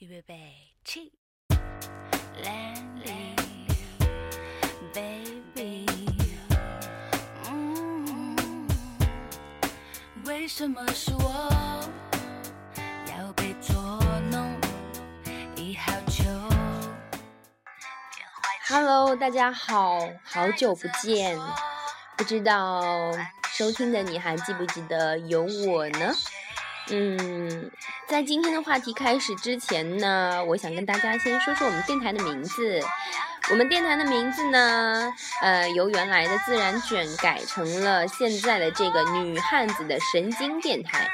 预备备起，Landy baby，嗯，为什么是我要被捉弄？一号球。Hello，大家好，好久不见，不知道收听的你还记不记得有我呢？嗯，在今天的话题开始之前呢，我想跟大家先说说我们电台的名字。我们电台的名字呢，呃，由原来的自然卷改成了现在的这个女汉子的神经电台。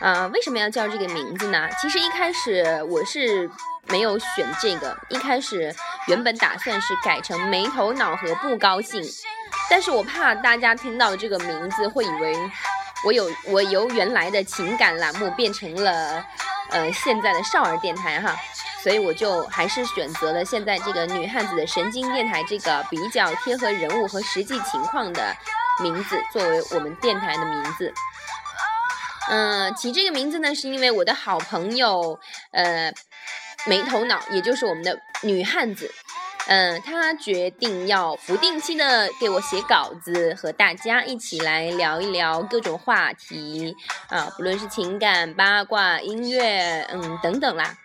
啊、为什么要叫这个名字呢？其实一开始我是没有选这个，一开始原本打算是改成没头脑和不高兴，但是我怕大家听到这个名字会以为我有我由原来的情感栏目变成了呃现在的少儿电台哈，所以我就还是选择了现在这个女汉子的神经电台这个比较贴合人物和实际情况的名字作为我们电台的名字。嗯，起这个名字呢，是因为我的好朋友，呃，没头脑，也就是我们的女汉子，嗯，他决定要不定期的给我写稿子，和大家一起来聊一聊各种话题啊，不论是情感、八卦、音乐，嗯，等等啦。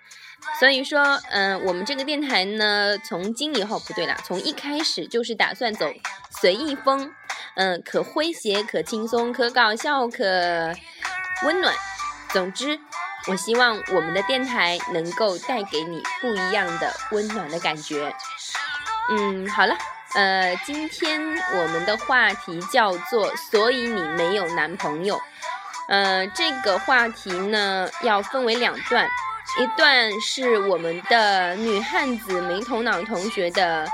所以说，嗯，我们这个电台呢，从今以后不对啦，从一开始就是打算走随意风，嗯，可诙谐、可轻松、可搞笑、可温暖。总之，我希望我们的电台能够带给你不一样的温暖的感觉。嗯，好了，呃，今天我们的话题叫做“所以你没有男朋友”。呃，这个话题呢要分为两段，一段是我们的女汉子没头脑同学的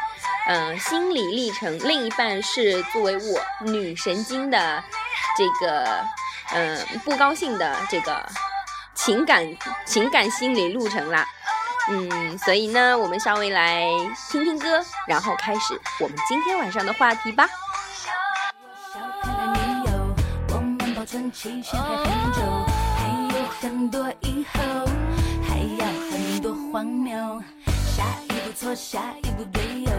呃心理历程，另一半是作为我女神经的这个、呃不高兴的这个情感情感心理路程啦。嗯，所以呢，我们稍微来听听歌，然后开始我们今天晚上的话题吧。小可爱女友，我们保存期限还很久，还有很多以后，还要很多荒谬。下一步错，下一步队友，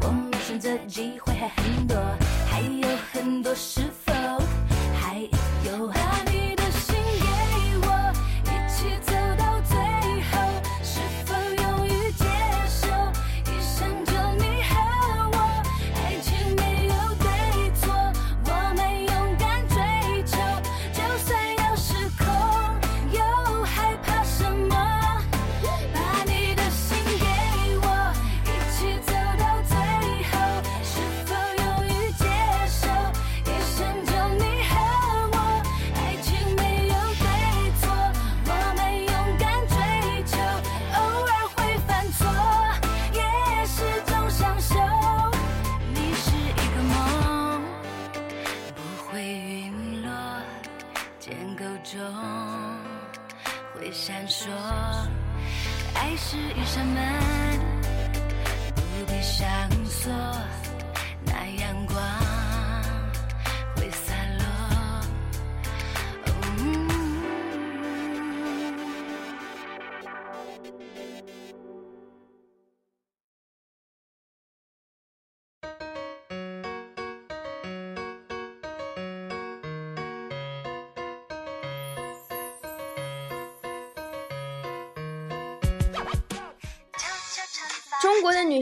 我们选择机会还很多，会闪烁。爱是一扇门，不必上锁，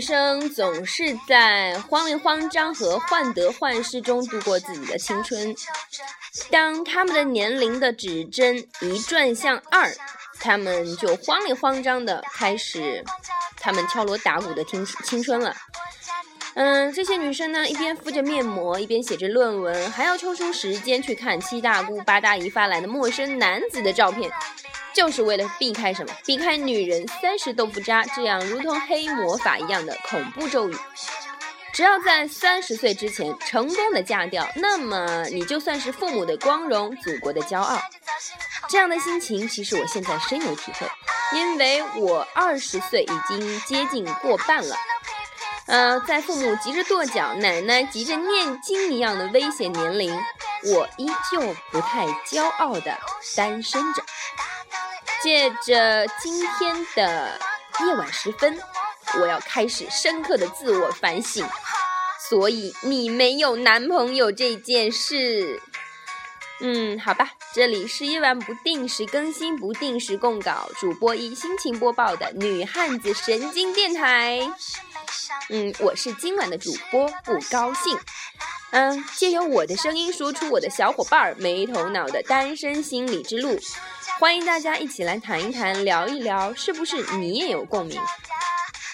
生总是在慌里慌张和患得患失中度过自己的青春。当她们的年龄的指针一转向二，她们就慌里慌张的开始，她们敲锣打鼓的听青春了。嗯，这些女生呢，一边敷着面膜，一边写着论文，还要抽出时间去看七大姑八大姨发来的陌生男子的照片，就是为了避开什么？避开女人三十都不渣这样如同黑魔法一样的恐怖咒语。只要在三十岁之前成功的嫁掉，那么你就算是父母的光荣，祖国的骄傲。这样的心情，其实我现在深有体会，因为我二十岁已经接近过半了。呃，在父母急着跺脚，奶奶急着念经一样的危险年龄，我依旧不太骄傲的单身着。借着今天的夜晚时分，我要开始深刻的自我反省。所以你没有男朋友这件事，嗯，好吧，这里是夜晚不定时更新、不定时供稿，主播一心情播报的女汉子神经电台。嗯，我是今晚的主播，不高兴。嗯，借由我的声音说出我的小伙伴儿没头脑的单身心理之路，欢迎大家一起来谈一谈、聊一聊，是不是你也有共鸣？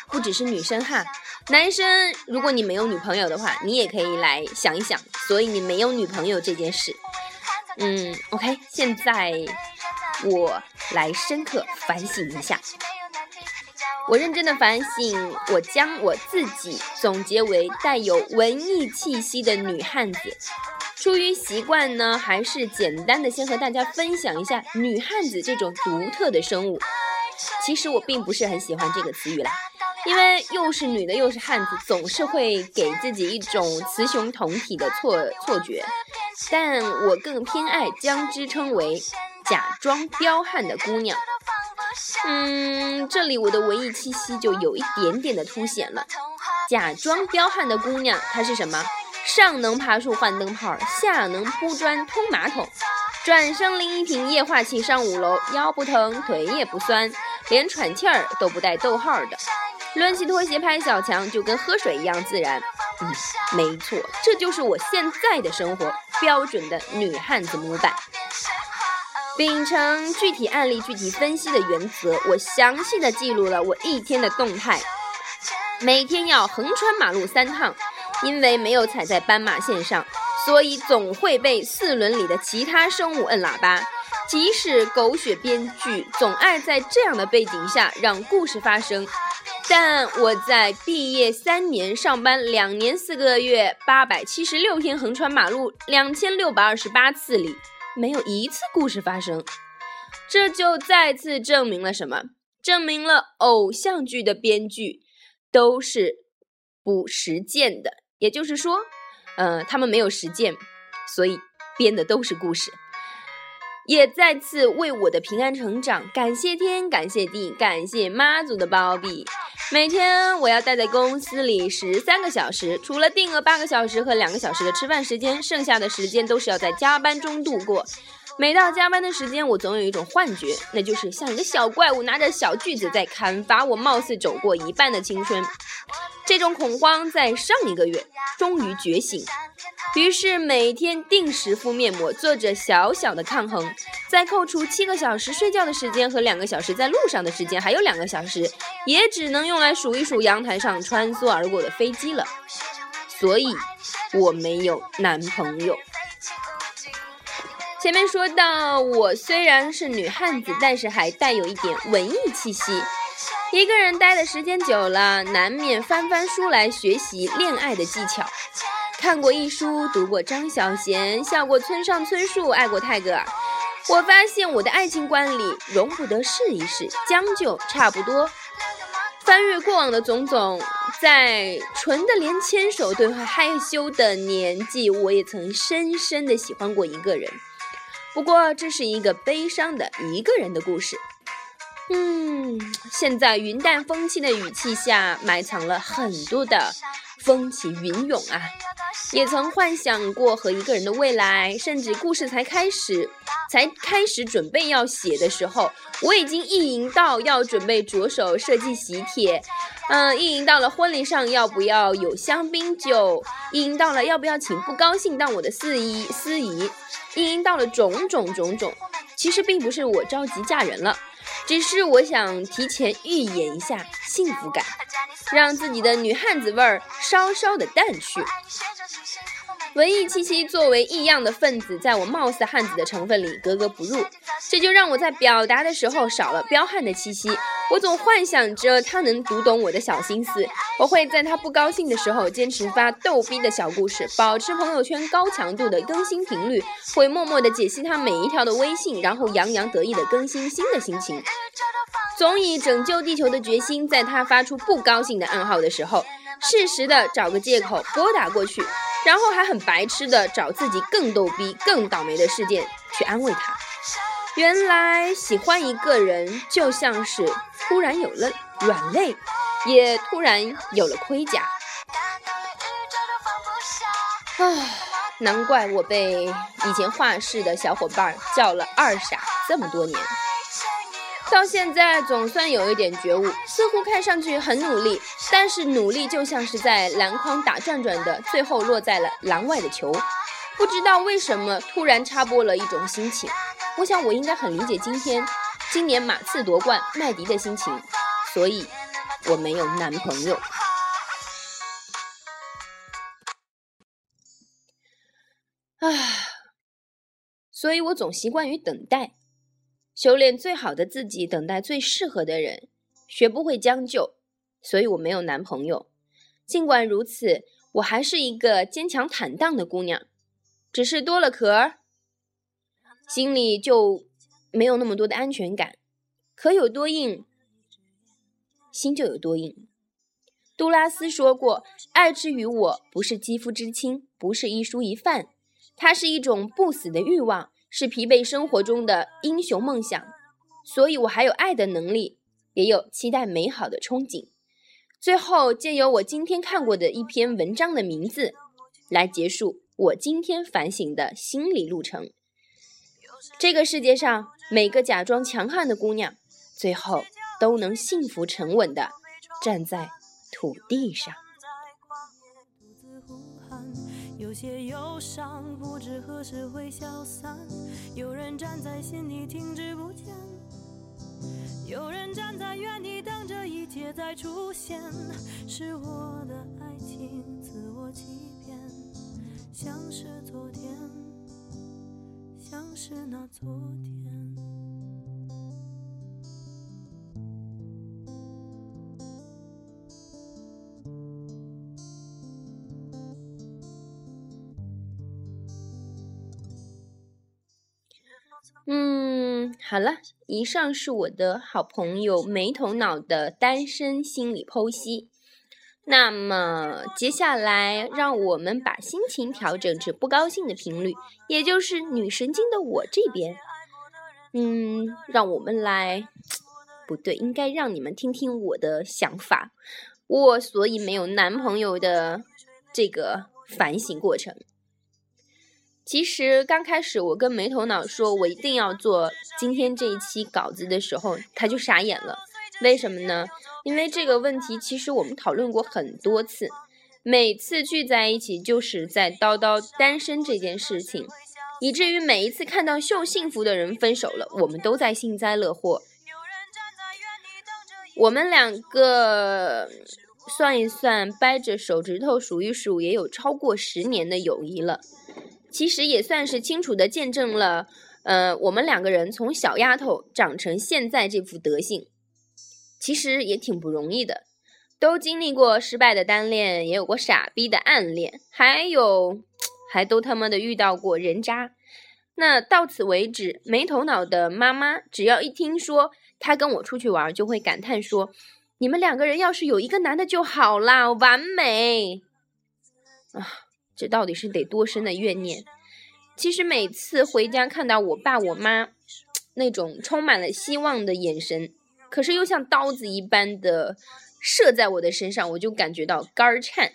不只是女生哈。男生，如果你没有女朋友的话，你也可以来想一想。所以你没有女朋友这件事，嗯，OK，现在我来深刻反省一下。我认真的反省，我将我自己总结为带有文艺气息的女汉子。出于习惯呢，还是简单的先和大家分享一下女汉子这种独特的生物。其实我并不是很喜欢这个词语啦。因为又是女的又是汉子，总是会给自己一种雌雄同体的错错觉，但我更偏爱将之称为假装彪悍的姑娘。嗯，这里我的文艺气息就有一点点的凸显了。假装彪悍的姑娘，她是什么？上能爬树换灯泡，下能铺砖通马桶，转身拎一瓶液化气上五楼，腰不疼腿也不酸，连喘气儿都不带逗号的。抡起拖鞋拍小强，就跟喝水一样自然。嗯，没错，这就是我现在的生活标准的女汉子模板。秉承具体案例具体分析的原则，我详细的记录了我一天的动态。每天要横穿马路三趟，因为没有踩在斑马线上，所以总会被四轮里的其他生物摁喇叭。即使狗血编剧总爱在这样的背景下让故事发生。但我在毕业三年、上班两年四个月、八百七十六天横穿马路两千六百二十八次里，没有一次故事发生，这就再次证明了什么？证明了偶像剧的编剧都是不实践的，也就是说，呃，他们没有实践，所以编的都是故事。也再次为我的平安成长感谢天，感谢地，感谢妈祖的包庇。每天我要待在公司里十三个小时，除了定额八个小时和两个小时的吃饭时间，剩下的时间都是要在加班中度过。每到加班的时间，我总有一种幻觉，那就是像一个小怪物拿着小锯子在砍伐我貌似走过一半的青春。这种恐慌在上一个月终于觉醒，于是每天定时敷面膜，做着小小的抗衡。再扣除七个小时睡觉的时间和两个小时在路上的时间，还有两个小时，也只能用来数一数阳台上穿梭而过的飞机了。所以，我没有男朋友。前面说到，我虽然是女汉子，但是还带有一点文艺气息。一个人待的时间久了，难免翻翻书来学习恋爱的技巧。看过一书，读过张小娴，笑过村上春树，爱过泰戈尔。我发现我的爱情观里容不得试一试，将就差不多。翻阅过往的种种，在纯的连牵手都会害羞的年纪，我也曾深深的喜欢过一个人。不过，这是一个悲伤的一个人的故事。嗯，现在云淡风轻的语气下，埋藏了很多的风起云涌啊。也曾幻想过和一个人的未来，甚至故事才开始，才开始准备要写的时候，我已经意淫到要准备着手设计喜帖，嗯，意淫到了婚礼上要不要有香槟酒，意淫到了要不要请不高兴当我的司仪司仪，意淫到了种种种种。其实并不是我着急嫁人了，只是我想提前预演一下幸福感，让自己的女汉子味儿稍稍的淡去。文艺气息作为异样的分子，在我貌似汉子的成分里格格不入，这就让我在表达的时候少了彪悍的气息。我总幻想着他能读懂我的小心思，我会在他不高兴的时候坚持发逗逼的小故事，保持朋友圈高强度的更新频率，会默默的解析他每一条的微信，然后洋洋得意的更新新的心情，总以拯救地球的决心，在他发出不高兴的暗号的时候，适时的找个借口拨打过去。然后还很白痴的找自己更逗逼、更倒霉的事件去安慰他。原来喜欢一个人，就像是突然有了软肋，也突然有了盔甲。唉，难怪我被以前画室的小伙伴叫了二傻这么多年。到现在总算有一点觉悟，似乎看上去很努力，但是努力就像是在篮筐打转转的，最后落在了篮外的球。不知道为什么突然插播了一种心情，我想我应该很理解今天今年马刺夺冠麦迪的心情，所以我没有男朋友。唉，所以我总习惯于等待。修炼最好的自己，等待最适合的人，学不会将就，所以我没有男朋友。尽管如此，我还是一个坚强坦荡的姑娘，只是多了壳，心里就没有那么多的安全感。壳有多硬，心就有多硬。杜拉斯说过：“爱之于我，不是肌肤之亲，不是一蔬一饭，它是一种不死的欲望。”是疲惫生活中的英雄梦想，所以我还有爱的能力，也有期待美好的憧憬。最后，借由我今天看过的一篇文章的名字，来结束我今天反省的心理路程。这个世界上每个假装强悍的姑娘，最后都能幸福沉稳的站在土地上。有些忧伤不知何时会消散，有人站在心里停滞不前，有人站在原地等着一切再出现。是我的爱情自我欺骗，像是昨天，像是那昨天。嗯，好了，以上是我的好朋友没头脑的单身心理剖析。那么接下来，让我们把心情调整至不高兴的频率，也就是女神经的我这边。嗯，让我们来，不对，应该让你们听听我的想法。我所以没有男朋友的这个反省过程。其实刚开始我跟没头脑说，我一定要做今天这一期稿子的时候，他就傻眼了。为什么呢？因为这个问题其实我们讨论过很多次，每次聚在一起就是在叨叨单身这件事情，以至于每一次看到秀幸福的人分手了，我们都在幸灾乐祸。我们两个算一算，掰着手指头数一数，也有超过十年的友谊了。其实也算是清楚的见证了，呃，我们两个人从小丫头长成现在这副德行，其实也挺不容易的。都经历过失败的单恋，也有过傻逼的暗恋，还有，还都他妈的遇到过人渣。那到此为止，没头脑的妈妈只要一听说他跟我出去玩，就会感叹说：“你们两个人要是有一个男的就好啦，完美啊！”这到底是得多深的怨念？其实每次回家看到我爸我妈那种充满了希望的眼神，可是又像刀子一般的射在我的身上，我就感觉到肝儿颤，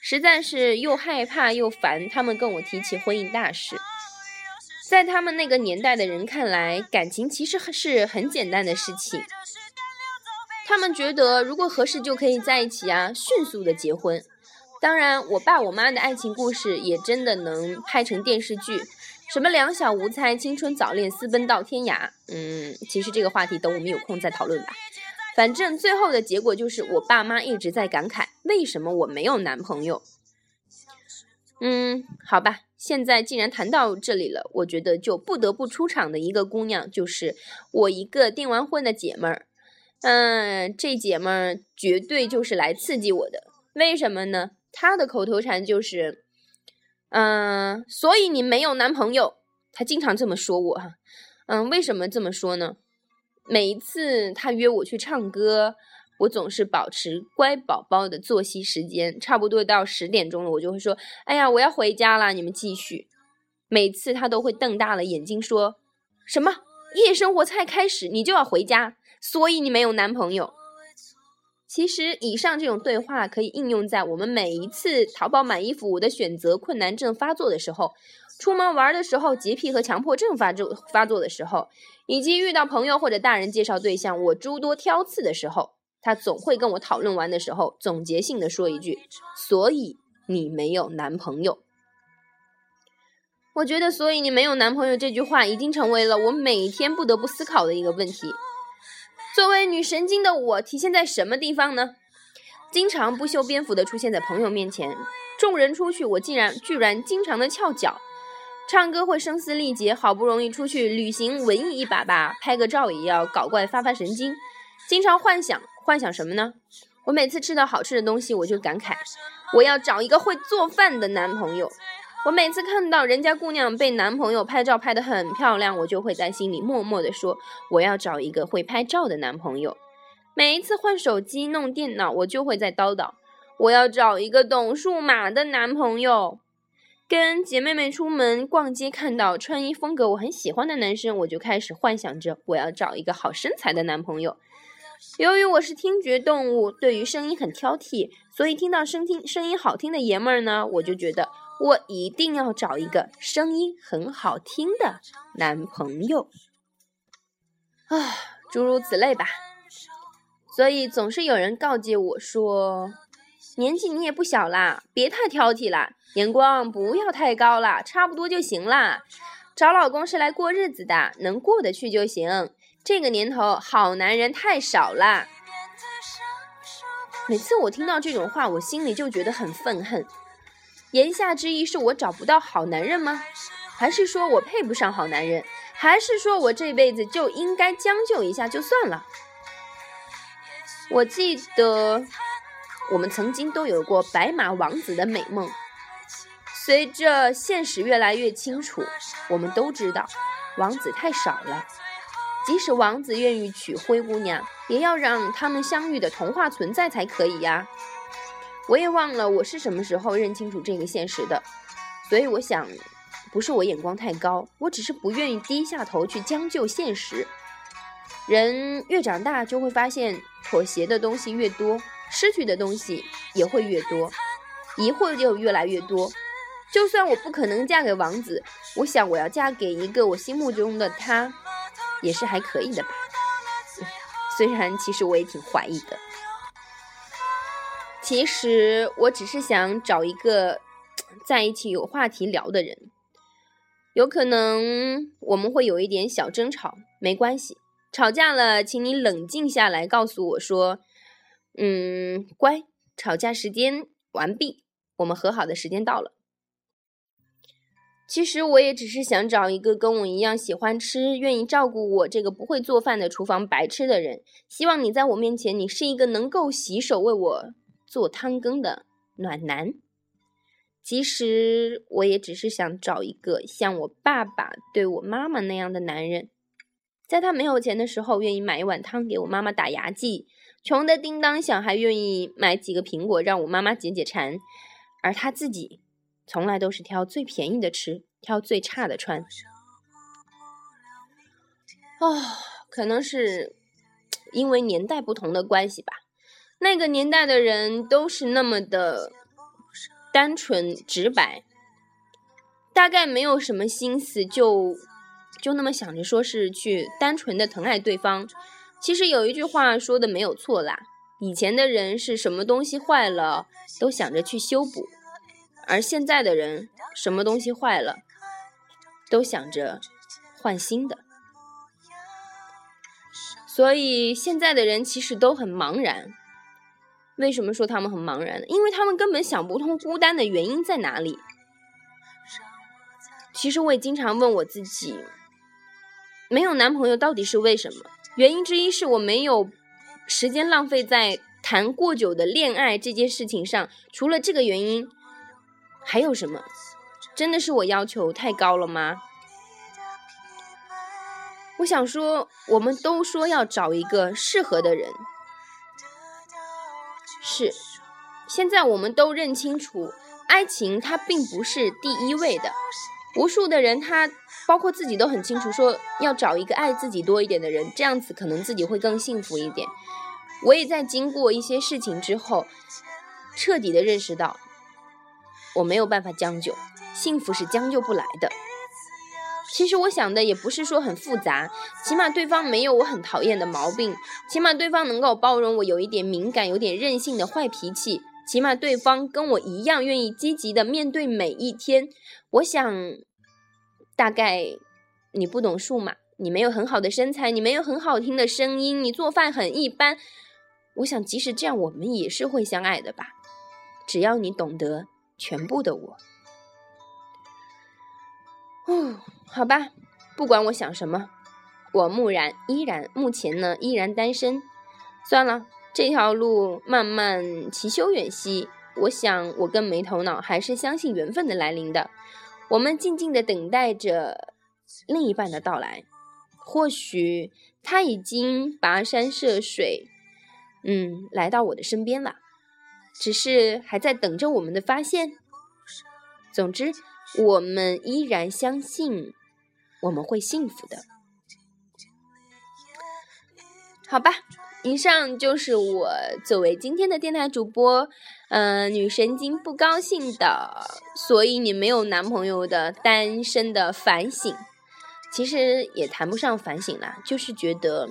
实在是又害怕又烦。他们跟我提起婚姻大事，在他们那个年代的人看来，感情其实是很简单的事情。他们觉得如果合适就可以在一起啊，迅速的结婚。当然，我爸我妈的爱情故事也真的能拍成电视剧，什么两小无猜、青春早恋、私奔到天涯。嗯，其实这个话题等我们有空再讨论吧。反正最后的结果就是我爸妈一直在感慨，为什么我没有男朋友？嗯，好吧，现在既然谈到这里了，我觉得就不得不出场的一个姑娘，就是我一个订完婚的姐们儿。嗯，这姐们儿绝对就是来刺激我的，为什么呢？他的口头禅就是，嗯，所以你没有男朋友。他经常这么说我哈，嗯，为什么这么说呢？每一次他约我去唱歌，我总是保持乖宝宝的作息时间，差不多到十点钟了，我就会说，哎呀，我要回家了，你们继续。每次他都会瞪大了眼睛说，什么？夜生活才开始，你就要回家，所以你没有男朋友。其实，以上这种对话可以应用在我们每一次淘宝买衣服我的选择困难症发作的时候，出门玩的时候，洁癖和强迫症发作发作的时候，以及遇到朋友或者大人介绍对象，我诸多挑刺的时候，他总会跟我讨论完的时候，总结性的说一句：“所以你没有男朋友。”我觉得“所以你没有男朋友”这句话已经成为了我每天不得不思考的一个问题。作为女神经的我，体现在什么地方呢？经常不修边幅的出现在朋友面前，众人出去，我竟然居然经常的翘脚，唱歌会声嘶力竭，好不容易出去旅行文艺一把吧，拍个照也要搞怪发发神经，经常幻想幻想什么呢？我每次吃到好吃的东西，我就感慨，我要找一个会做饭的男朋友。我每次看到人家姑娘被男朋友拍照拍得很漂亮，我就会在心里默默地说：“我要找一个会拍照的男朋友。”每一次换手机、弄电脑，我就会在叨叨：“我要找一个懂数码的男朋友。”跟姐妹们出门逛街，看到穿衣风格我很喜欢的男生，我就开始幻想着我要找一个好身材的男朋友。由于我是听觉动物，对于声音很挑剔，所以听到声听声音好听的爷们儿呢，我就觉得。我一定要找一个声音很好听的男朋友啊，诸如此类吧。所以总是有人告诫我说：“年纪你也不小啦，别太挑剔啦，眼光不要太高啦，差不多就行啦。找老公是来过日子的，能过得去就行。这个年头好男人太少啦。”每次我听到这种话，我心里就觉得很愤恨。言下之意是我找不到好男人吗？还是说我配不上好男人？还是说我这辈子就应该将就一下就算了？我记得我们曾经都有过白马王子的美梦，随着现实越来越清楚，我们都知道王子太少了。即使王子愿意娶灰姑娘，也要让他们相遇的童话存在才可以呀。我也忘了我是什么时候认清楚这个现实的，所以我想，不是我眼光太高，我只是不愿意低下头去将就现实。人越长大，就会发现妥协的东西越多，失去的东西也会越多，疑惑就越来越多。就算我不可能嫁给王子，我想我要嫁给一个我心目中的他，也是还可以的吧。虽然其实我也挺怀疑的。其实我只是想找一个在一起有话题聊的人，有可能我们会有一点小争吵，没关系，吵架了，请你冷静下来，告诉我说，嗯，乖，吵架时间完毕，我们和好的时间到了。其实我也只是想找一个跟我一样喜欢吃、愿意照顾我这个不会做饭的厨房白痴的人，希望你在我面前，你是一个能够洗手为我。做汤羹的暖男，其实我也只是想找一个像我爸爸对我妈妈那样的男人，在他没有钱的时候，愿意买一碗汤给我妈妈打牙祭；穷的叮当响，还愿意买几个苹果让我妈妈解解馋。而他自己，从来都是挑最便宜的吃，挑最差的穿。哦，可能是因为年代不同的关系吧。那个年代的人都是那么的单纯直白，大概没有什么心思，就就那么想着说是去单纯的疼爱对方。其实有一句话说的没有错啦，以前的人是什么东西坏了都想着去修补，而现在的人什么东西坏了都想着换新的。所以现在的人其实都很茫然。为什么说他们很茫然呢？因为他们根本想不通孤单的原因在哪里。其实我也经常问我自己，没有男朋友到底是为什么？原因之一是我没有时间浪费在谈过久的恋爱这件事情上。除了这个原因，还有什么？真的是我要求太高了吗？我想说，我们都说要找一个适合的人。是，现在我们都认清楚，爱情它并不是第一位的。无数的人他包括自己都很清楚，说要找一个爱自己多一点的人，这样子可能自己会更幸福一点。我也在经过一些事情之后，彻底的认识到，我没有办法将就，幸福是将就不来的。其实我想的也不是说很复杂，起码对方没有我很讨厌的毛病，起码对方能够包容我有一点敏感、有点任性的坏脾气，起码对方跟我一样愿意积极的面对每一天。我想，大概你不懂数码，你没有很好的身材，你没有很好听的声音，你做饭很一般。我想，即使这样，我们也是会相爱的吧？只要你懂得全部的我。哦，好吧，不管我想什么，我木然依然目前呢依然单身。算了，这条路漫漫其修远兮，我想我跟没头脑还是相信缘分的来临的。我们静静的等待着另一半的到来，或许他已经跋山涉水。嗯，来到我的身边了，只是还在等着我们的发现。总之，我们依然相信我们会幸福的。好吧，以上就是我作为今天的电台主播，嗯，女神经不高兴的，所以你没有男朋友的单身的反省。其实也谈不上反省啦，就是觉得。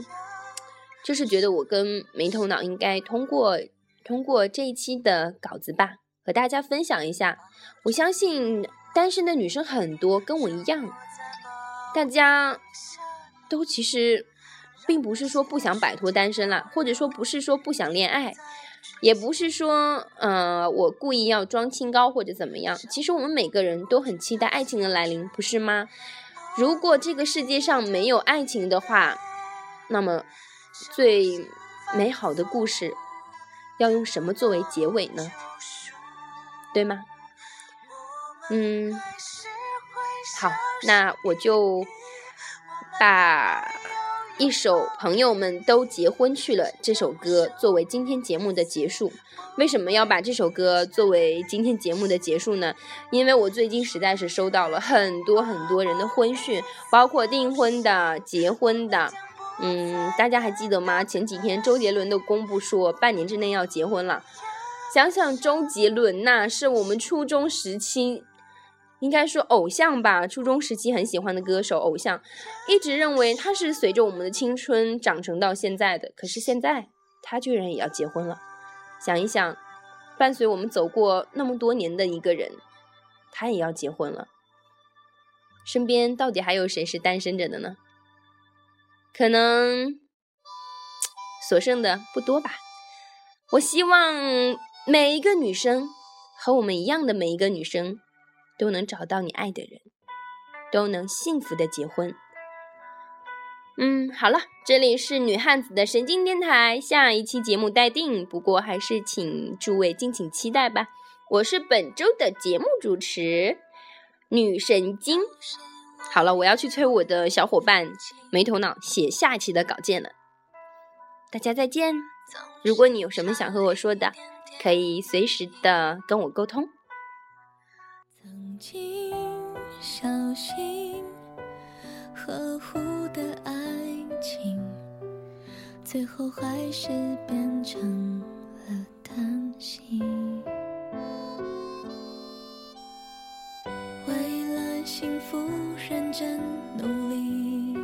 就是觉得我跟没头脑应该通过通过这一期的稿子吧，和大家分享一下。我相信单身的女生很多，跟我一样，大家都其实并不是说不想摆脱单身了，或者说不是说不想恋爱，也不是说呃我故意要装清高或者怎么样。其实我们每个人都很期待爱情的来临，不是吗？如果这个世界上没有爱情的话，那么。最美好的故事要用什么作为结尾呢？对吗？嗯，好，那我就把一首《朋友们都结婚去了》这首歌作为今天节目的结束。为什么要把这首歌作为今天节目的结束呢？因为我最近实在是收到了很多很多人的婚讯，包括订婚的、结婚的。嗯，大家还记得吗？前几天周杰伦都公布说半年之内要结婚了。想想周杰伦呐，是我们初中时期，应该说偶像吧，初中时期很喜欢的歌手偶像，一直认为他是随着我们的青春长成到现在的。可是现在他居然也要结婚了。想一想，伴随我们走过那么多年的一个人，他也要结婚了。身边到底还有谁是单身着的呢？可能所剩的不多吧。我希望每一个女生和我们一样的每一个女生都能找到你爱的人，都能幸福的结婚。嗯，好了，这里是女汉子的神经电台，下一期节目待定，不过还是请诸位敬请期待吧。我是本周的节目主持女神经。好了，我要去催我的小伙伴没头脑写下期的稿件了。大家再见。如果你有什么想和我说的，可以随时的跟我沟通。曾经小心呵护的爱情，最后还是变成了担心。幸福，认真努力，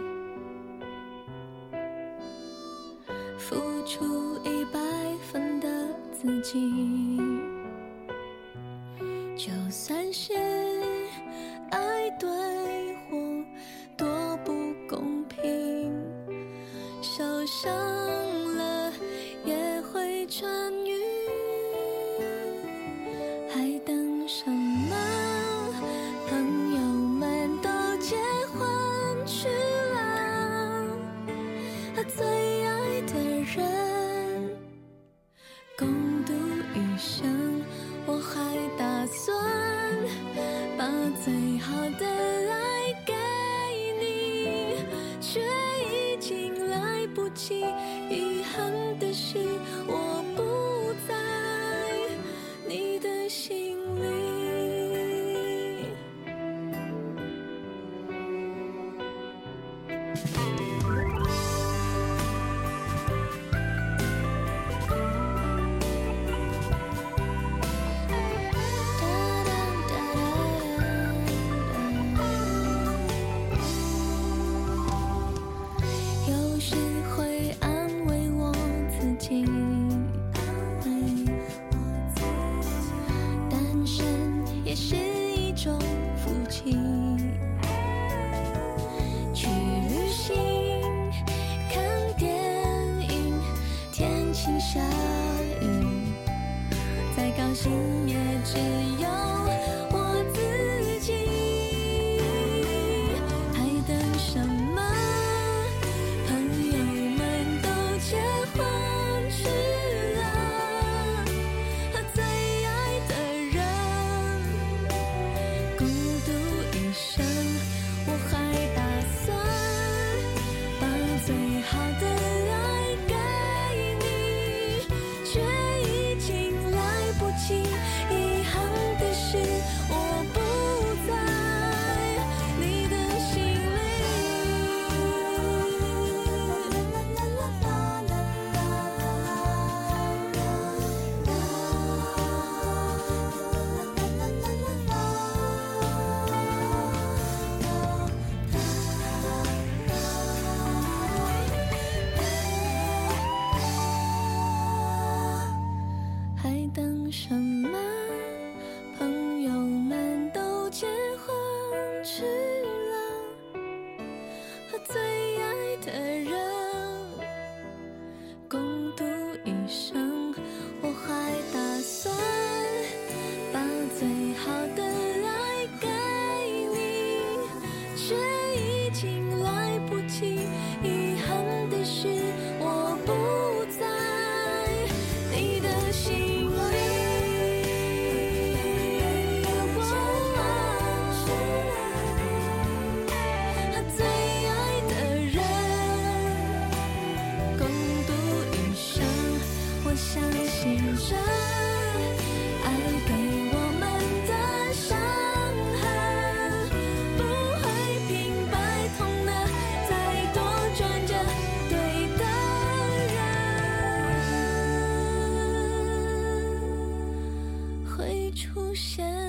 付出一百分的自己，就算是我己单身也是一种福气。神